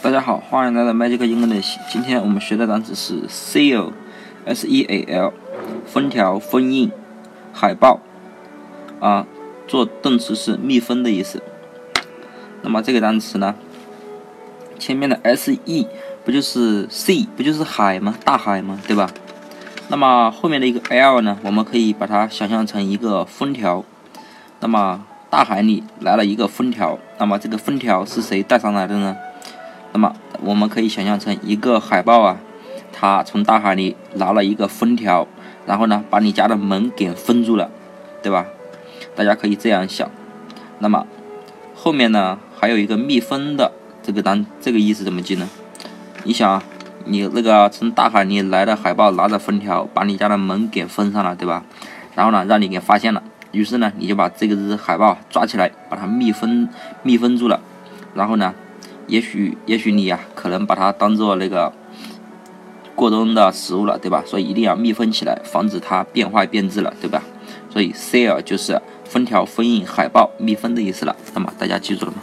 大家好，欢迎来到 Magic English。今天我们学的单词是 seal，s-e-a-l，封条、封印、海报啊，做动词是密封的意思。那么这个单词呢，前面的 s-e 不就是 sea，不就是海吗？大海吗？对吧？那么后面的一个 l 呢，我们可以把它想象成一个封条。那么大海里来了一个封条，那么这个封条是谁带上来的呢？那么我们可以想象成一个海豹啊，它从大海里拿了一个封条，然后呢把你家的门给封住了，对吧？大家可以这样想。那么后面呢还有一个密封的这个单，这个意思怎么记呢？你想，你那个从大海里来的海豹拿着封条，把你家的门给封上了，对吧？然后呢让你给发现了。于是呢，你就把这个只海豹抓起来，把它密封密封住了。然后呢，也许也许你呀，可能把它当做那个过冬的食物了，对吧？所以一定要密封起来，防止它变坏变质了，对吧？所以 seal 就是封条、封印、海报、密封的意思了。那么大家记住了吗？